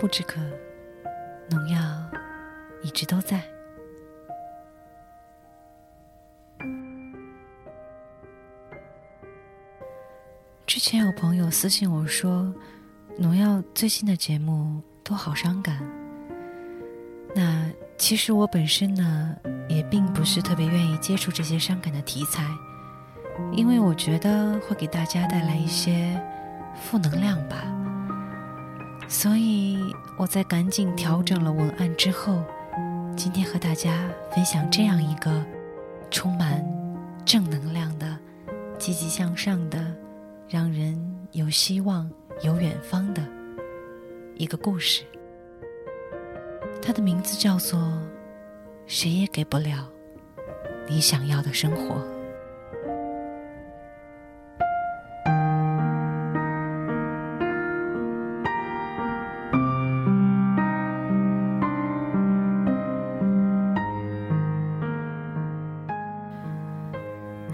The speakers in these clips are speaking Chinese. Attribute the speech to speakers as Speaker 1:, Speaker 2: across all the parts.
Speaker 1: 不知渴，农药一直都在。之前有朋友私信我说，农药最新的节目都好伤感。那其实我本身呢，也并不是特别愿意接触这些伤感的题材，因为我觉得会给大家带来一些。负能量吧，所以我在赶紧调整了文案之后，今天和大家分享这样一个充满正能量的、积极向上的、让人有希望、有远方的一个故事。它的名字叫做《谁也给不了你想要的生活》。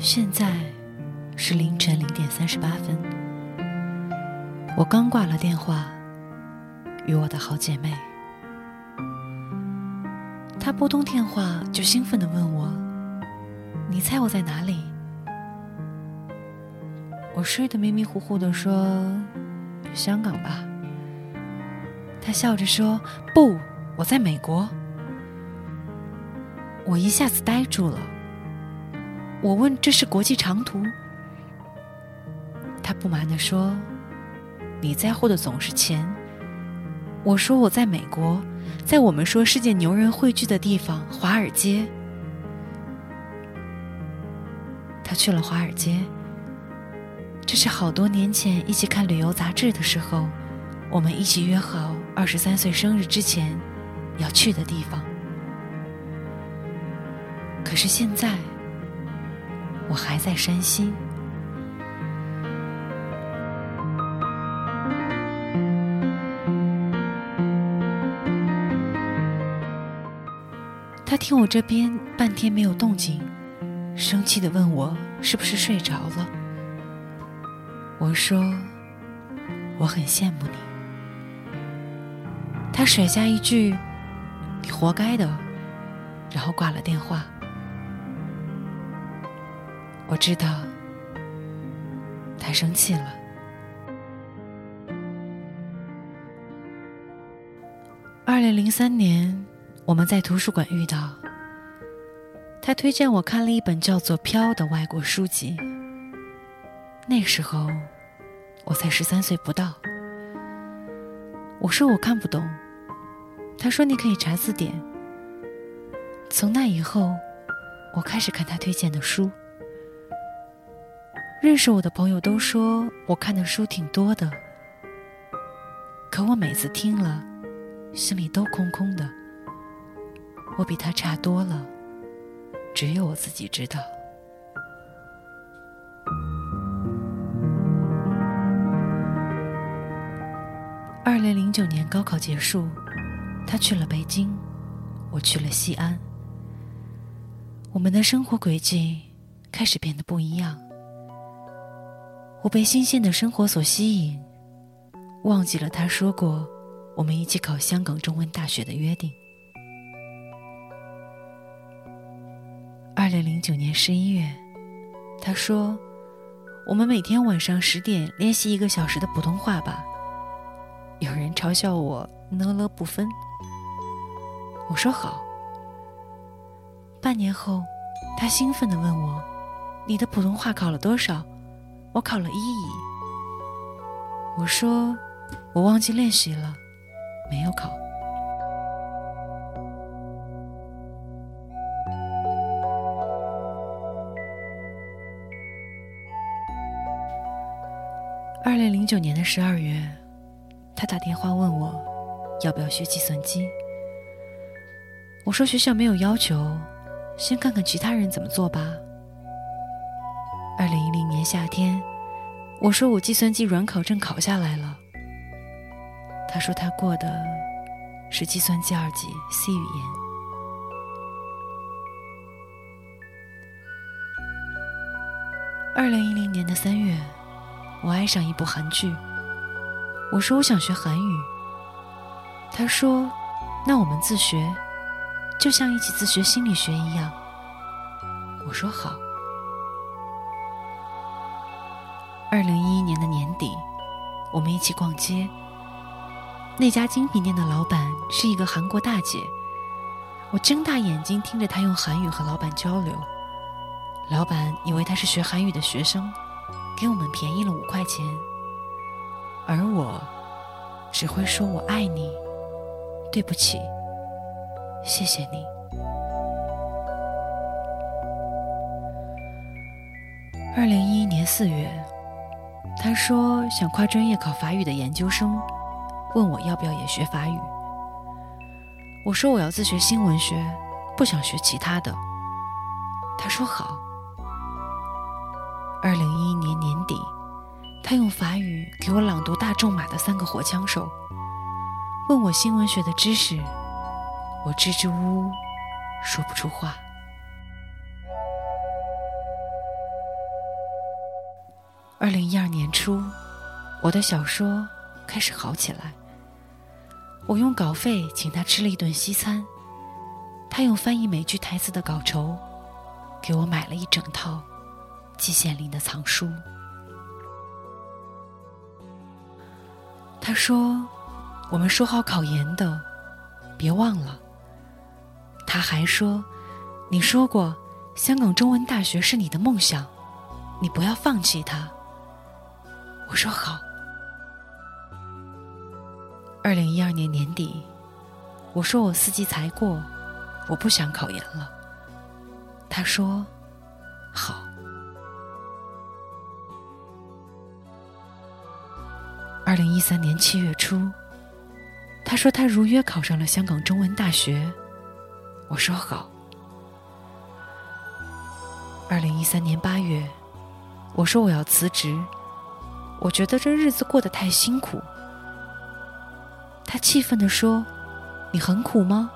Speaker 1: 现在是凌晨零点三十八分，我刚挂了电话，与我的好姐妹。她拨通电话就兴奋的问我：“你猜我在哪里？”我睡得迷迷糊糊的说：“香港吧。”她笑着说：“不，我在美国。”我一下子呆住了。我问：“这是国际长途？”他不满地说：“你在乎的总是钱。”我说：“我在美国，在我们说世界牛人汇聚的地方——华尔街。”他去了华尔街，这是好多年前一起看旅游杂志的时候，我们一起约好二十三岁生日之前要去的地方。可是现在。我还在山西。他听我这边半天没有动静，生气的问我是不是睡着了。我说我很羡慕你。他甩下一句“你活该的”，然后挂了电话。我知道，他生气了。二零零三年，我们在图书馆遇到，他推荐我看了一本叫做《飘》的外国书籍。那时候，我才十三岁不到。我说我看不懂，他说你可以查字典。从那以后，我开始看他推荐的书。认识我的朋友都说我看的书挺多的，可我每次听了，心里都空空的。我比他差多了，只有我自己知道。二零零九年高考结束，他去了北京，我去了西安，我们的生活轨迹开始变得不一样。我被新鲜的生活所吸引，忘记了他说过我们一起考香港中文大学的约定。二零零九年十一月，他说：“我们每天晚上十点练习一个小时的普通话吧。”有人嘲笑我呢了不分，我说好。半年后，他兴奋地问我：“你的普通话考了多少？”我考了一乙。我说我忘记练习了，没有考。二零零九年的十二月，他打电话问我要不要学计算机。我说学校没有要求，先看看其他人怎么做吧。二零一零夏天，我说我计算机软考证考下来了。他说他过的是计算机二级 C 语言。二零一零年的三月，我爱上一部韩剧《我说我想学韩语。他说：“那我们自学，就像一起自学心理学一样。”我说好。二零一一年的年底，我们一起逛街。那家精品店的老板是一个韩国大姐，我睁大眼睛听着她用韩语和老板交流。老板以为她是学韩语的学生，给我们便宜了五块钱。而我只会说我爱你，对不起，谢谢你。二零一一年四月，他说想跨专业考法语的研究生，问我要不要也学法语。我说我要自学新闻学，不想学其他的。他说好。二零一一年年底，他用法语给我朗读大仲马的《三个火枪手》，问我新闻学的知识，我支支吾吾，说不出话。二零一二年初，我的小说开始好起来。我用稿费请他吃了一顿西餐，他用翻译美剧台词的稿酬，给我买了一整套季羡林的藏书。他说：“我们说好考研的，别忘了。”他还说：“你说过香港中文大学是你的梦想，你不要放弃它。”我说好。二零一二年年底，我说我四级才过，我不想考研了。他说好。二零一三年七月初，他说他如约考上了香港中文大学。我说好。二零一三年八月，我说我要辞职。我觉得这日子过得太辛苦。他气愤地说：“你很苦吗？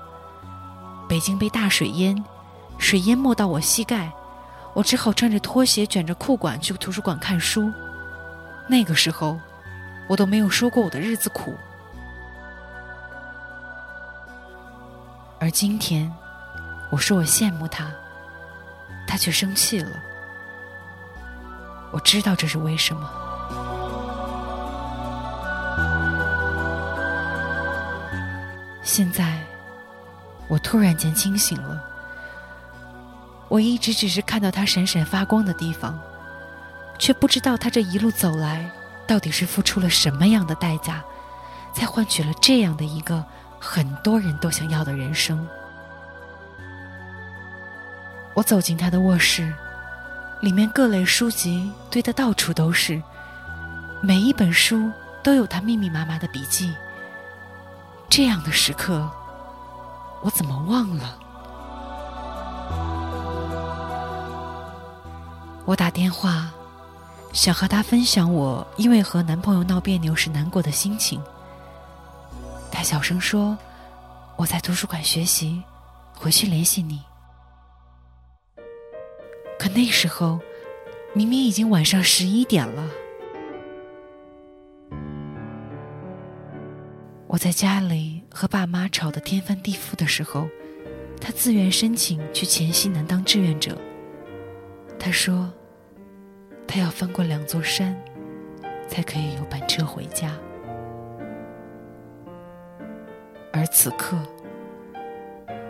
Speaker 1: 北京被大水淹，水淹没到我膝盖，我只好穿着拖鞋卷着裤管去图书馆看书。那个时候，我都没有说过我的日子苦。而今天，我说我羡慕他，他却生气了。我知道这是为什么。”现在，我突然间清醒了。我一直只是看到他闪闪发光的地方，却不知道他这一路走来，到底是付出了什么样的代价，才换取了这样的一个很多人都想要的人生。我走进他的卧室，里面各类书籍堆得到处都是，每一本书都有他密密麻麻的笔记。这样的时刻，我怎么忘了？我打电话，想和他分享我因为和男朋友闹别扭时难过的心情。他小声说：“我在图书馆学习，回去联系你。”可那时候，明明已经晚上十一点了。我在家里和爸妈吵得天翻地覆的时候，他自愿申请去黔西南当志愿者。他说，他要翻过两座山，才可以有班车回家。而此刻，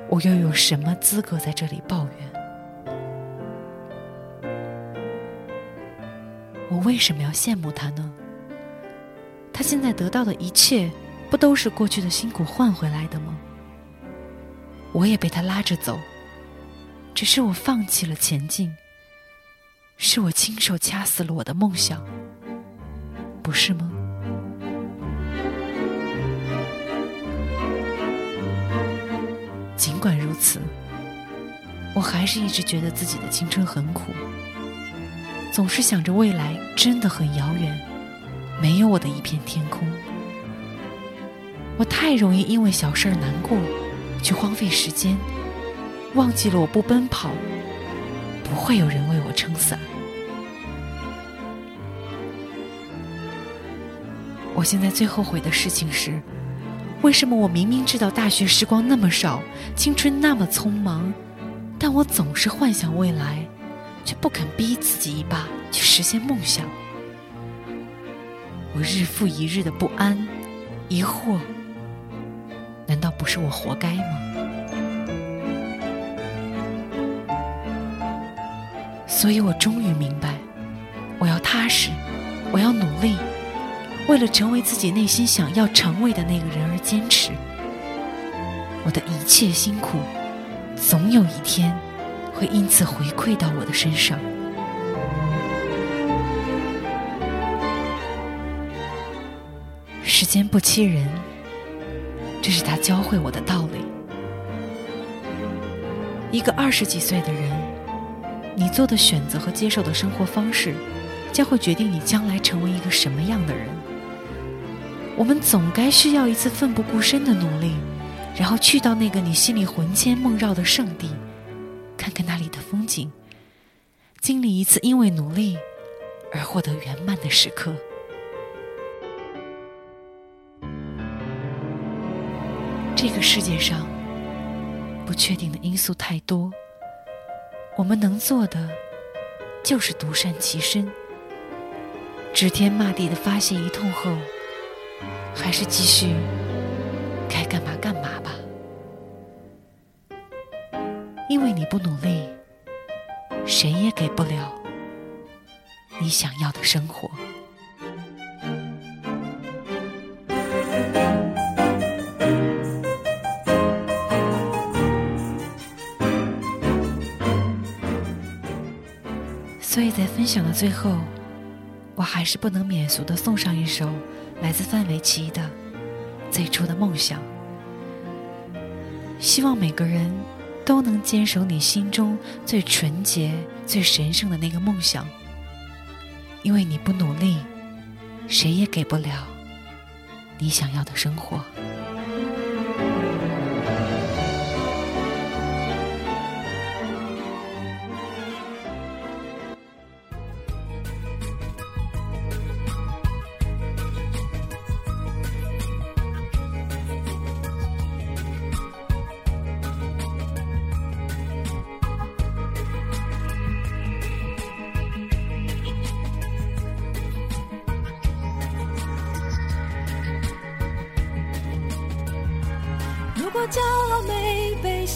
Speaker 1: 我又有什么资格在这里抱怨？我为什么要羡慕他呢？他现在得到的一切。不都是过去的辛苦换回来的吗？我也被他拉着走，只是我放弃了前进，是我亲手掐死了我的梦想，不是吗？尽管如此，我还是一直觉得自己的青春很苦，总是想着未来真的很遥远，没有我的一片天空。我太容易因为小事儿难过，去荒废时间，忘记了我不奔跑，不会有人为我撑伞。我现在最后悔的事情是，为什么我明明知道大学时光那么少，青春那么匆忙，但我总是幻想未来，却不肯逼自己一把去实现梦想。我日复一日的不安、疑惑，难道不是我活该吗？所以我终于明白，我要踏实，我要努力，为了成为自己内心想要成为的那个人而坚持。我的一切辛苦，总有一天会因此回馈到我的身上。时间不欺人，这是他教会我的道理。一个二十几岁的人。你做的选择和接受的生活方式，将会决定你将来成为一个什么样的人。我们总该需要一次奋不顾身的努力，然后去到那个你心里魂牵梦绕的圣地，看看那里的风景，经历一次因为努力而获得圆满的时刻。这个世界上，不确定的因素太多。我们能做的，就是独善其身，指天骂地的发泄一通后，还是继续该干嘛干嘛吧。因为你不努力，谁也给不了你想要的生活。所以在分享的最后，我还是不能免俗的送上一首来自范玮琪的《最初的梦想》。希望每个人都能坚守你心中最纯洁、最神圣的那个梦想，因为你不努力，谁也给不了你想要的生活。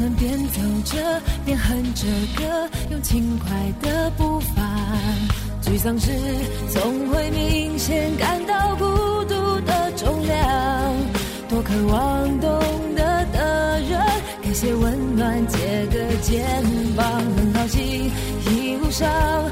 Speaker 2: 能边走着边哼着歌，用轻快的步伐。沮丧时总会明显感到孤独的重量，多渴望懂得的人。给些温暖，借个肩膀，很高兴一路上。